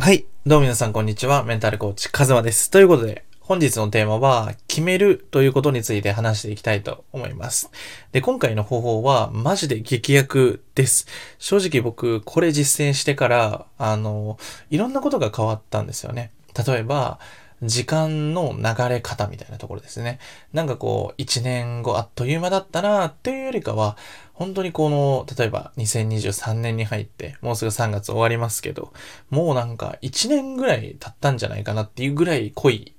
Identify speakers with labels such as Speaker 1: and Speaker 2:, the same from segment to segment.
Speaker 1: はい。どうも皆さんこんにちは。メンタルコーチ、カズマです。ということで、本日のテーマは、決めるということについて話していきたいと思います。で、今回の方法は、マジで激薬です。正直僕、これ実践してから、あの、いろんなことが変わったんですよね。例えば、時間の流れ方みたいなところですね。なんかこう、一年後あっという間だったなっていうよりかは、本当にこの、例えば2023年に入って、もうすぐ3月終わりますけど、もうなんか1年ぐらい経ったんじゃないかなっていうぐらい濃い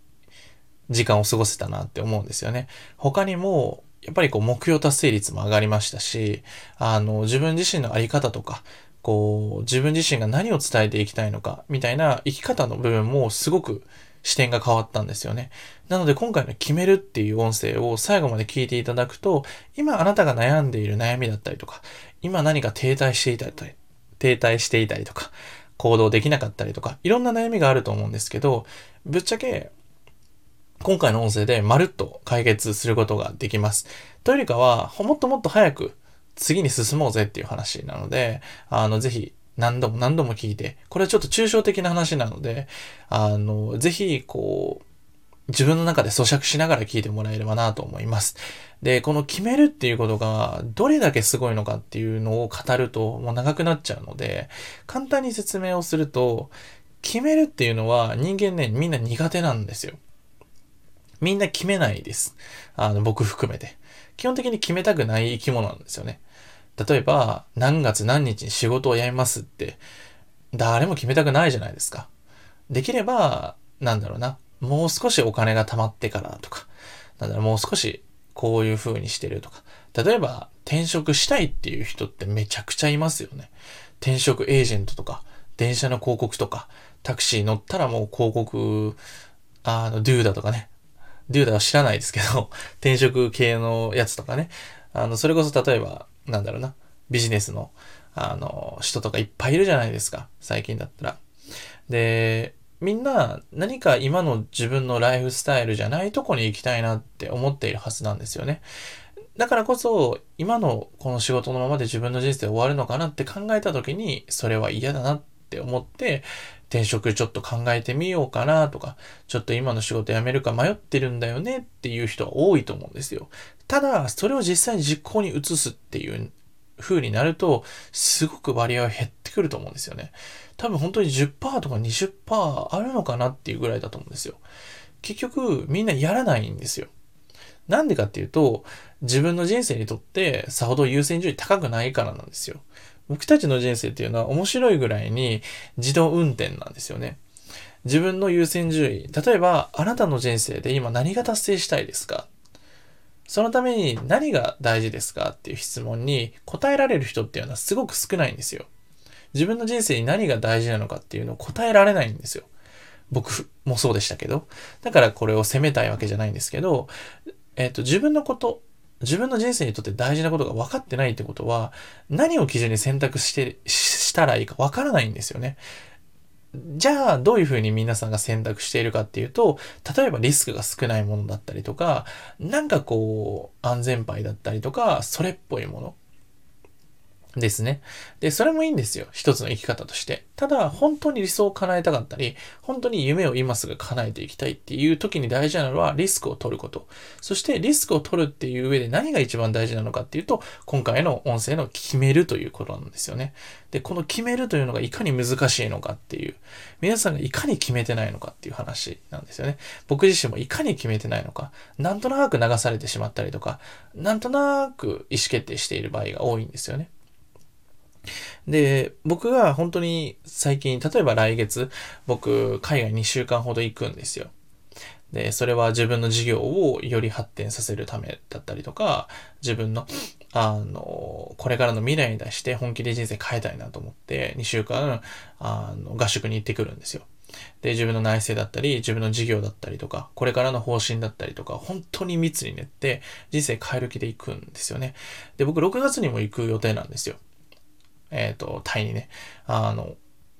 Speaker 1: 時間を過ごせたなって思うんですよね。他にも、やっぱりこう目標達成率も上がりましたし、あの、自分自身のあり方とか、こう、自分自身が何を伝えていきたいのか、みたいな生き方の部分もすごく視点が変わったんですよね。なので今回の決めるっていう音声を最後まで聞いていただくと、今あなたが悩んでいる悩みだったりとか、今何か停滞していたり、停滞していたりとか、行動できなかったりとか、いろんな悩みがあると思うんですけど、ぶっちゃけ、今回の音声でまるっと解決することができます。というよりかは、もっともっと早く次に進もうぜっていう話なので、あの、ぜひ何度も何度も聞いて、これはちょっと抽象的な話なので、あの、ぜひ、こう、自分の中で咀嚼しながら聞いてもらえればなと思います。で、この決めるっていうことがどれだけすごいのかっていうのを語るともう長くなっちゃうので、簡単に説明をすると、決めるっていうのは人間ね、みんな苦手なんですよ。みんな決めないです。あの、僕含めて。基本的に決めたくない生き物なんですよね。例えば、何月何日に仕事を辞めますって、誰も決めたくないじゃないですか。できれば、なんだろうな。もう少しお金が貯まってからとか、なんだろう、もう少しこういう風にしてるとか。例えば、転職したいっていう人ってめちゃくちゃいますよね。転職エージェントとか、電車の広告とか、タクシー乗ったらもう広告、あの、ドゥーダとかね。ドゥーダは知らないですけど、転職系のやつとかね。あの、それこそ例えば、なんだろうな。ビジネスの、あの、人とかいっぱいいるじゃないですか。最近だったら。で、みんな何か今の自分のライフスタイルじゃないとこに行きたいなって思っているはずなんですよね。だからこそ、今のこの仕事のままで自分の人生終わるのかなって考えた時に、それは嫌だなって思って、転職ちょっと考えてみようかなとか、ちょっと今の仕事辞めるか迷ってるんだよねっていう人は多いと思うんですよ。ただ、それを実際に実行に移すっていう風になると、すごく割合は減ってくると思うんですよね。多分本当に10%とか20%あるのかなっていうぐらいだと思うんですよ。結局、みんなやらないんですよ。なんでかっていうと、自分の人生にとってさほど優先順位高くないからなんですよ。僕たちの人生っていうのは面白いぐらいに自動運転なんですよね。自分の優先順位。例えば、あなたの人生で今何が達成したいですか？そのために何が大事ですかっていう質問に答えられる人っていうのはすごく少ないんですよ。自分の人生に何が大事なのかっていうのを答えられないんですよ。僕もそうでしたけど。だからこれを責めたいわけじゃないんですけど、えっ、と、自分のこと、自分の人生にとって大事なことが分かってないってことは、何を基準に選択して、したらいいか分からないんですよね。じゃあ、どういうふうに皆さんが選択しているかっていうと、例えばリスクが少ないものだったりとか、なんかこう、安全牌だったりとか、それっぽいもの。ですね。で、それもいいんですよ。一つの生き方として。ただ、本当に理想を叶えたかったり、本当に夢を今すぐ叶えていきたいっていう時に大事なのはリスクを取ること。そしてリスクを取るっていう上で何が一番大事なのかっていうと、今回の音声の決めるということなんですよね。で、この決めるというのがいかに難しいのかっていう、皆さんがいかに決めてないのかっていう話なんですよね。僕自身もいかに決めてないのか、なんとなく流されてしまったりとか、なんとなく意思決定している場合が多いんですよね。で、僕が本当に最近、例えば来月、僕、海外2週間ほど行くんですよ。で、それは自分の事業をより発展させるためだったりとか、自分の、あの、これからの未来に対して本気で人生変えたいなと思って、2週間、あの、合宿に行ってくるんですよ。で、自分の内政だったり、自分の事業だったりとか、これからの方針だったりとか、本当に密に練って、人生変える気で行くんですよね。で、僕6月にも行く予定なんですよ。えっ、と、タイにね。あの、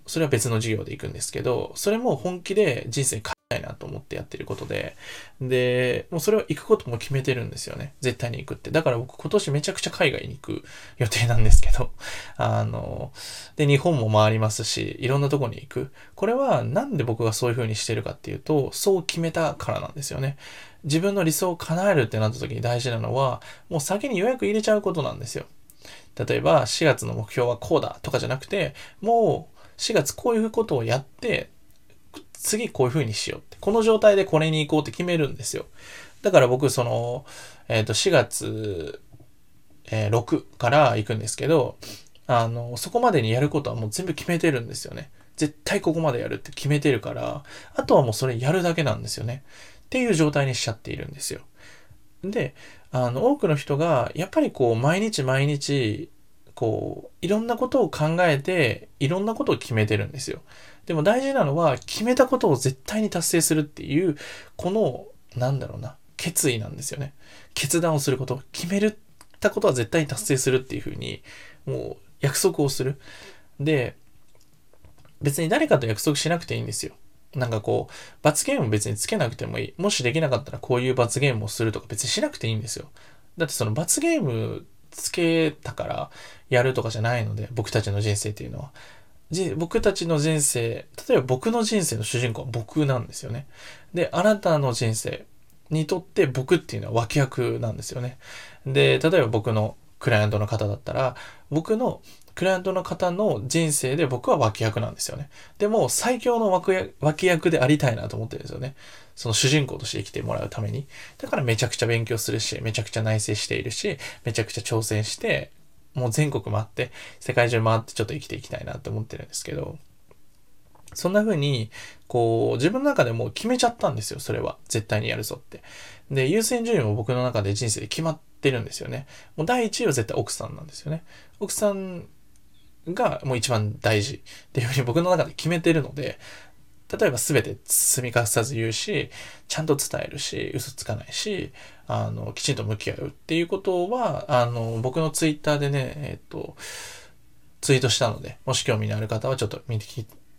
Speaker 1: それは別の授業で行くんですけど、それも本気で人生変えたいなと思ってやってることで、で、もうそれは行くことも決めてるんですよね。絶対に行くって。だから僕今年めちゃくちゃ海外に行く予定なんですけど、あの、で、日本も回りますし、いろんなとこに行く。これはなんで僕がそういう風にしてるかっていうと、そう決めたからなんですよね。自分の理想を叶えるってなった時に大事なのは、もう先に予約入れちゃうことなんですよ。例えば4月の目標はこうだとかじゃなくて、もう4月こういうことをやって、次こういう風にしようって。この状態でこれに行こうって決めるんですよ。だから僕、その、えっ、ー、と、4月、えー、6から行くんですけど、あの、そこまでにやることはもう全部決めてるんですよね。絶対ここまでやるって決めてるから、あとはもうそれやるだけなんですよね。っていう状態にしちゃっているんですよ。で、あの、多くの人が、やっぱりこう、毎日毎日、こう、いろんなことを考えて、いろんなことを決めてるんですよ。でも大事なのは、決めたことを絶対に達成するっていう、この、なんだろうな、決意なんですよね。決断をすること、決めるたことは絶対に達成するっていうふうに、もう約束をする。で、別に誰かと約束しなくていいんですよ。なんかこう、罰ゲーム別につけなくてもいい。もしできなかったらこういう罰ゲームをするとか別にしなくていいんですよ。だってその罰ゲームつけたからやるとかじゃないので、僕たちの人生っていうのは。僕たちの人生、例えば僕の人生の主人公は僕なんですよね。で、あなたの人生にとって僕っていうのは脇役なんですよね。で、例えば僕のクライアントの方だったら、僕のクライアントの方の人生で僕は脇役なんですよね。でも最強の脇役でありたいなと思ってるんですよね。その主人公として生きてもらうために。だからめちゃくちゃ勉強するし、めちゃくちゃ内省しているし、めちゃくちゃ挑戦して、もう全国回って、世界中回ってちょっと生きていきたいなと思ってるんですけど、そんな風に、こう、自分の中でも決めちゃったんですよ、それは。絶対にやるぞって。で、優先順位も僕の中で人生で決まってるんですよね。もう第一位は絶対奥さんなんですよね。奥さんがもう一番大事っていうふうに僕の中で決めてるので、例えば全て積み隠さず言うし、ちゃんと伝えるし、嘘つかないし、あの、きちんと向き合うっていうことは、あの、僕のツイッターでね、えっ、と、ツイートしたので、もし興味のある方はちょっと見て、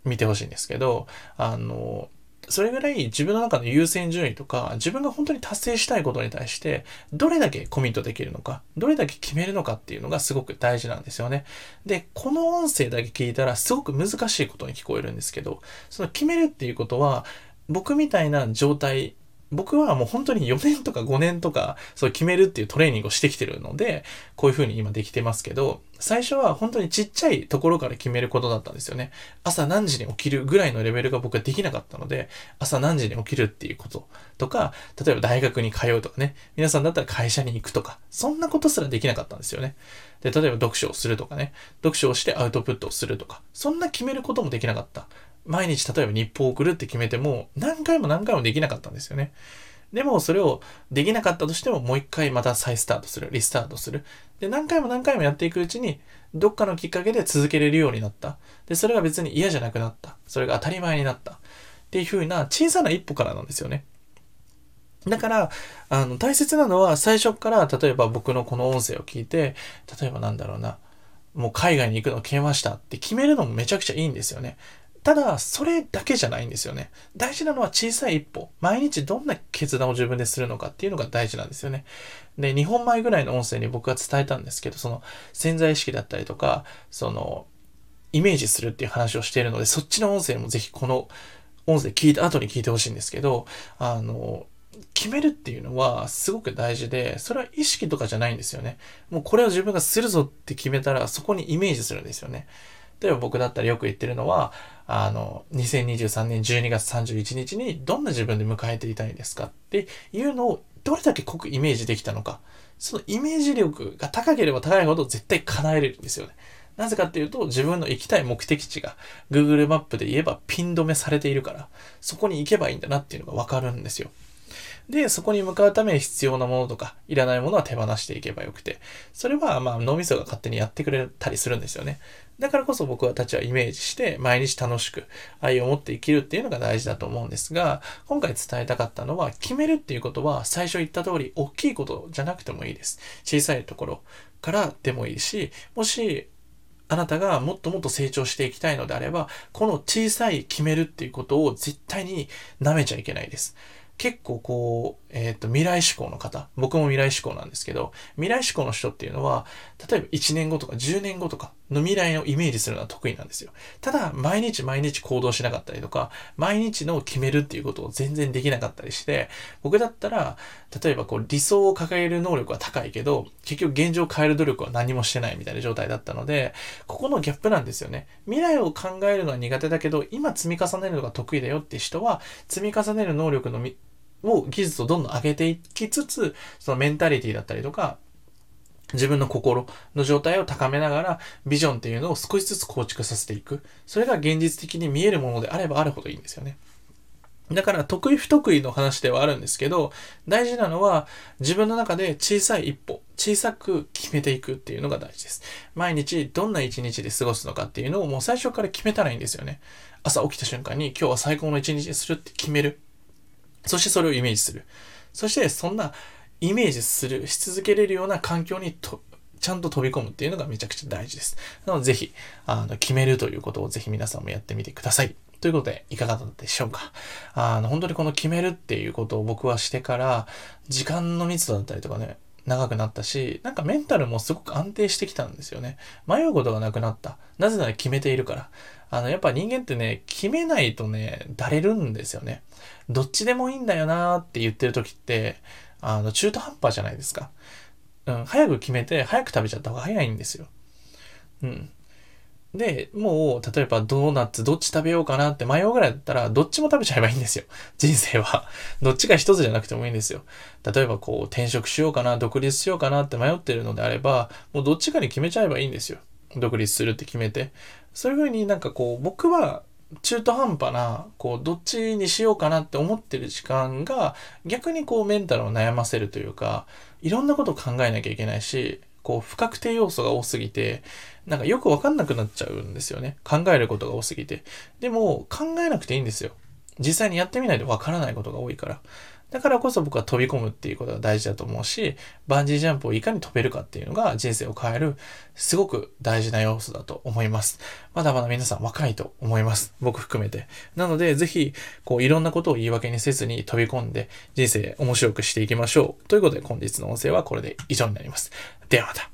Speaker 1: 見てほしいんですけど、あの、それぐらい自分の中の優先順位とか、自分が本当に達成したいことに対して、どれだけコミットできるのか、どれだけ決めるのかっていうのがすごく大事なんですよね。で、この音声だけ聞いたらすごく難しいことに聞こえるんですけど、その決めるっていうことは、僕みたいな状態僕はもう本当に4年とか5年とか、そう決めるっていうトレーニングをしてきてるので、こういう風に今できてますけど、最初は本当にちっちゃいところから決めることだったんですよね。朝何時に起きるぐらいのレベルが僕はできなかったので、朝何時に起きるっていうこととか、例えば大学に通うとかね、皆さんだったら会社に行くとか、そんなことすらできなかったんですよね。で、例えば読書をするとかね、読書をしてアウトプットをするとか、そんな決めることもできなかった。毎日例えば日報を送るって決めても、何回も何回もできなかったんですよね。でもそれをできなかったとしてももう一回また再スタートする、リスタートする。で、何回も何回もやっていくうちに、どっかのきっかけで続けれるようになった。で、それが別に嫌じゃなくなった。それが当たり前になった。っていう風な小さな一歩からなんですよね。だから、あの、大切なのは最初から、例えば僕のこの音声を聞いて、例えばなんだろうな、もう海外に行くのを決めましたって決めるのもめちゃくちゃいいんですよね。ただ、それだけじゃないんですよね。大事なのは小さい一歩。毎日どんな決断を自分でするのかっていうのが大事なんですよね。で、2本前ぐらいの音声に僕は伝えたんですけど、その潜在意識だったりとか、その、イメージするっていう話をしているので、そっちの音声もぜひこの音声聞いた後に聞いてほしいんですけど、あの、決めるっていうのはすごく大事で、それは意識とかじゃないんですよね。もうこれを自分がするぞって決めたら、そこにイメージするんですよね。例えば僕だったらよく言ってるのは、あの、2023年12月31日にどんな自分で迎えていたいですかっていうのをどれだけ濃くイメージできたのか。そのイメージ力が高ければ高いほど絶対叶えれるんですよね。なぜかっていうと、自分の行きたい目的地が Google マップで言えばピン止めされているから、そこに行けばいいんだなっていうのがわかるんですよ。で、そこに向かうために必要なものとか、いらないものは手放していけばよくて、それはまあ脳みそが勝手にやってくれたりするんですよね。だからこそ僕たちはイメージして毎日楽しく愛を持って生きるっていうのが大事だと思うんですが、今回伝えたかったのは決めるっていうことは最初言った通り大きいことじゃなくてもいいです。小さいところからでもいいし、もしあなたがもっともっと成長していきたいのであれば、この小さい決めるっていうことを絶対に舐めちゃいけないです。結構こう、えっ、ー、と、未来志向の方、僕も未来志向なんですけど、未来志向の人っていうのは、例えば1年後とか10年後とかの未来をイメージするのは得意なんですよ。ただ、毎日毎日行動しなかったりとか、毎日の決めるっていうことを全然できなかったりして、僕だったら、例えばこう理想を掲げる能力は高いけど、結局現状を変える努力は何もしてないみたいな状態だったので、ここのギャップなんですよね。未来を考えるのは苦手だけど、今積み重ねるのが得意だよって人は、積み重ねる能力のみを、技術をどんどん上げていきつつ、そのメンタリティだったりとか、自分の心の状態を高めながら、ビジョンっていうのを少しずつ構築させていく。それが現実的に見えるものであればあるほどいいんですよね。だから得意不得意の話ではあるんですけど、大事なのは自分の中で小さい一歩、小さく決めていくっていうのが大事です。毎日どんな一日で過ごすのかっていうのをもう最初から決めたらいいんですよね。朝起きた瞬間に今日は最高の一日にするって決める。そしてそれをイメージする。そしてそんなイメージする、し続けれるような環境にとちゃんと飛び込むっていうのがめちゃくちゃ大事です。なのでぜひ、あの、決めるということをぜひ皆さんもやってみてください。ということで、いかがだったでしょうか？あの、本当にこの決めるっていうことを僕はしてから、時間の密度だったりとかね、長くなったし、なんかメンタルもすごく安定してきたんですよね。迷うことがなくなった。なぜなら決めているから。あの、やっぱ人間ってね、決めないとね、だれるんですよね。どっちでもいいんだよなーって言ってる時って、あの、中途半端じゃないですか。うん、早く決めて、早く食べちゃった方が早いんですよ。うん。で、もう、例えばドーナツどっち食べようかなって迷うぐらいだったら、どっちも食べちゃえばいいんですよ。人生は。どっちか一つじゃなくてもいいんですよ。例えばこう、転職しようかな、独立しようかなって迷ってるのであれば、もうどっちかに決めちゃえばいいんですよ。独立するって決めて。そういうふうになんかこう、僕は中途半端な、こう、どっちにしようかなって思ってる時間が、逆にこう、メンタルを悩ませるというか、いろんなことを考えなきゃいけないし、こう、不確定要素が多すぎて、なんかよくわかんなくなっちゃうんですよね。考えることが多すぎて。でも、考えなくていいんですよ。実際にやってみないとわからないことが多いから。だからこそ僕は飛び込むっていうことが大事だと思うし、バンジージャンプをいかに飛べるかっていうのが人生を変える、すごく大事な要素だと思います。まだまだ皆さん若いと思います。僕含めて。なので、ぜひ、こう、いろんなことを言い訳にせずに飛び込んで、人生面白くしていきましょう。ということで、本日の音声はこれで以上になります。ではまた。